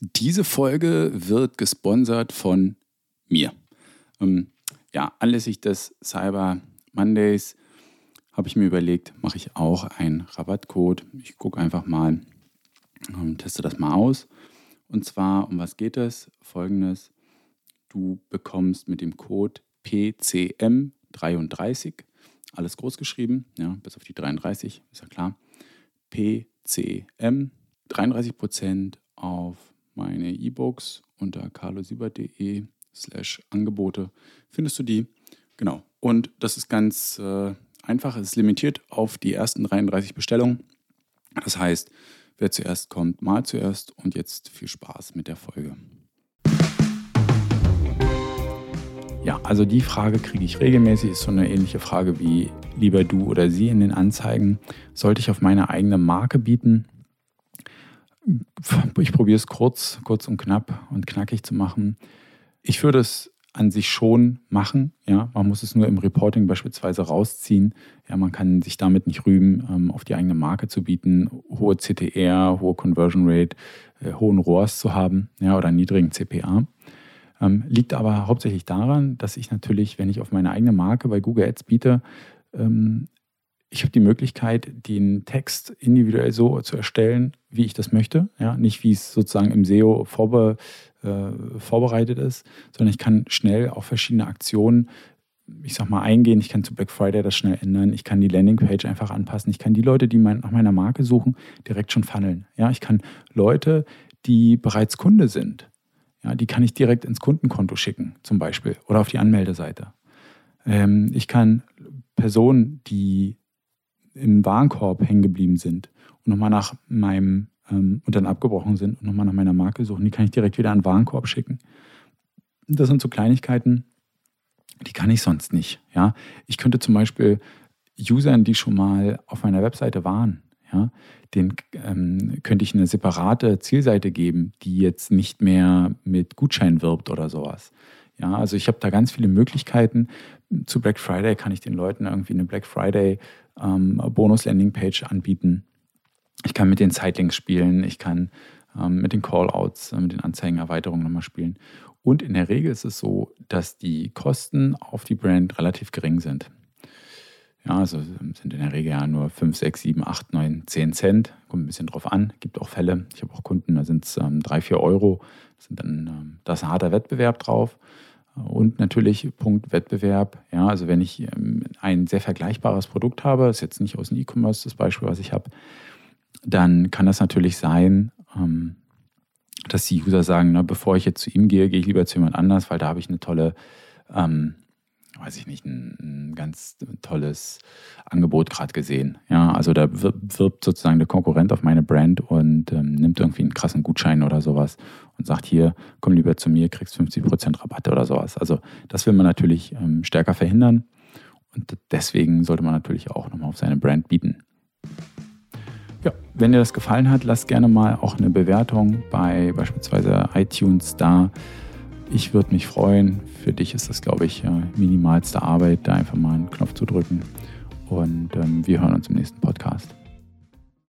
Diese Folge wird gesponsert von mir. Ähm, ja, anlässlich des Cyber Mondays habe ich mir überlegt, mache ich auch einen Rabattcode. Ich gucke einfach mal, ähm, teste das mal aus. Und zwar, um was geht es? Folgendes. Du bekommst mit dem Code PCM33, alles groß geschrieben, ja, bis auf die 33, ist ja klar. PCM 33% auf meine E-Books unter carlosiebert.de slash Angebote findest du die. Genau. Und das ist ganz äh, einfach. Es ist limitiert auf die ersten 33 Bestellungen. Das heißt, wer zuerst kommt, mal zuerst. Und jetzt viel Spaß mit der Folge. Ja, also die Frage kriege ich regelmäßig. Ist so eine ähnliche Frage wie lieber du oder sie in den Anzeigen. Sollte ich auf meine eigene Marke bieten? Ich probiere es kurz, kurz und knapp und knackig zu machen. Ich würde es an sich schon machen. Ja, man muss es nur im Reporting beispielsweise rausziehen. Ja, man kann sich damit nicht rühmen, ähm, auf die eigene Marke zu bieten, hohe CTR, hohe Conversion Rate, äh, hohen ROAS zu haben, ja, oder niedrigen CPA. Ähm, liegt aber hauptsächlich daran, dass ich natürlich, wenn ich auf meine eigene Marke bei Google Ads biete, ähm, ich habe die Möglichkeit, den Text individuell so zu erstellen, wie ich das möchte. Ja, nicht wie es sozusagen im SEO vorbe, äh, vorbereitet ist, sondern ich kann schnell auch verschiedene Aktionen, ich sag mal, eingehen. Ich kann zu Black Friday das schnell ändern. Ich kann die Landingpage einfach anpassen. Ich kann die Leute, die mein, nach meiner Marke suchen, direkt schon funneln. Ja, ich kann Leute, die bereits Kunde sind, ja, die kann ich direkt ins Kundenkonto schicken, zum Beispiel, oder auf die Anmeldeseite. Ähm, ich kann Personen, die im Warenkorb hängen geblieben sind und nochmal nach meinem ähm, und dann abgebrochen sind und nochmal nach meiner Marke suchen, die kann ich direkt wieder an den Warenkorb schicken. Das sind so Kleinigkeiten, die kann ich sonst nicht. Ja? Ich könnte zum Beispiel Usern, die schon mal auf meiner Webseite waren, ja, den ähm, könnte ich eine separate Zielseite geben, die jetzt nicht mehr mit Gutschein wirbt oder sowas. Ja, also ich habe da ganz viele Möglichkeiten. Zu Black Friday kann ich den Leuten irgendwie eine Black Friday ähm, Bonus-Landing-Page anbieten. Ich kann mit den Sightlinks spielen, ich kann ähm, mit den Callouts, äh, mit den Anzeigenerweiterungen nochmal spielen. Und in der Regel ist es so, dass die Kosten auf die Brand relativ gering sind. Ja, also sind in der Regel ja nur 5, 6, 7, 8, 9, 10 Cent. Kommt ein bisschen drauf an. Gibt auch Fälle. Ich habe auch Kunden, da sind es ähm, 3, 4 Euro. Das sind dann, ähm, da ist ein harter Wettbewerb drauf. Und natürlich Punkt Wettbewerb. Ja, also wenn ich ähm, ein sehr vergleichbares Produkt habe, ist jetzt nicht aus dem E-Commerce das Beispiel, was ich habe, dann kann das natürlich sein, ähm, dass die User sagen, na, bevor ich jetzt zu ihm gehe, gehe ich lieber zu jemand anders, weil da habe ich eine tolle, ähm, weiß ich nicht, ein, ein ganz tolles Angebot gerade gesehen. Ja, also da wirbt sozusagen der Konkurrent auf meine Brand und ähm, nimmt irgendwie einen krassen Gutschein oder sowas und sagt hier, komm lieber zu mir, kriegst 50% Rabatte oder sowas. Also das will man natürlich ähm, stärker verhindern und deswegen sollte man natürlich auch nochmal auf seine Brand bieten. Ja, wenn dir das gefallen hat, lass gerne mal auch eine Bewertung bei beispielsweise iTunes da. Ich würde mich freuen. Für dich ist das, glaube ich, minimalste Arbeit, da einfach mal einen Knopf zu drücken. Und ähm, wir hören uns im nächsten Podcast.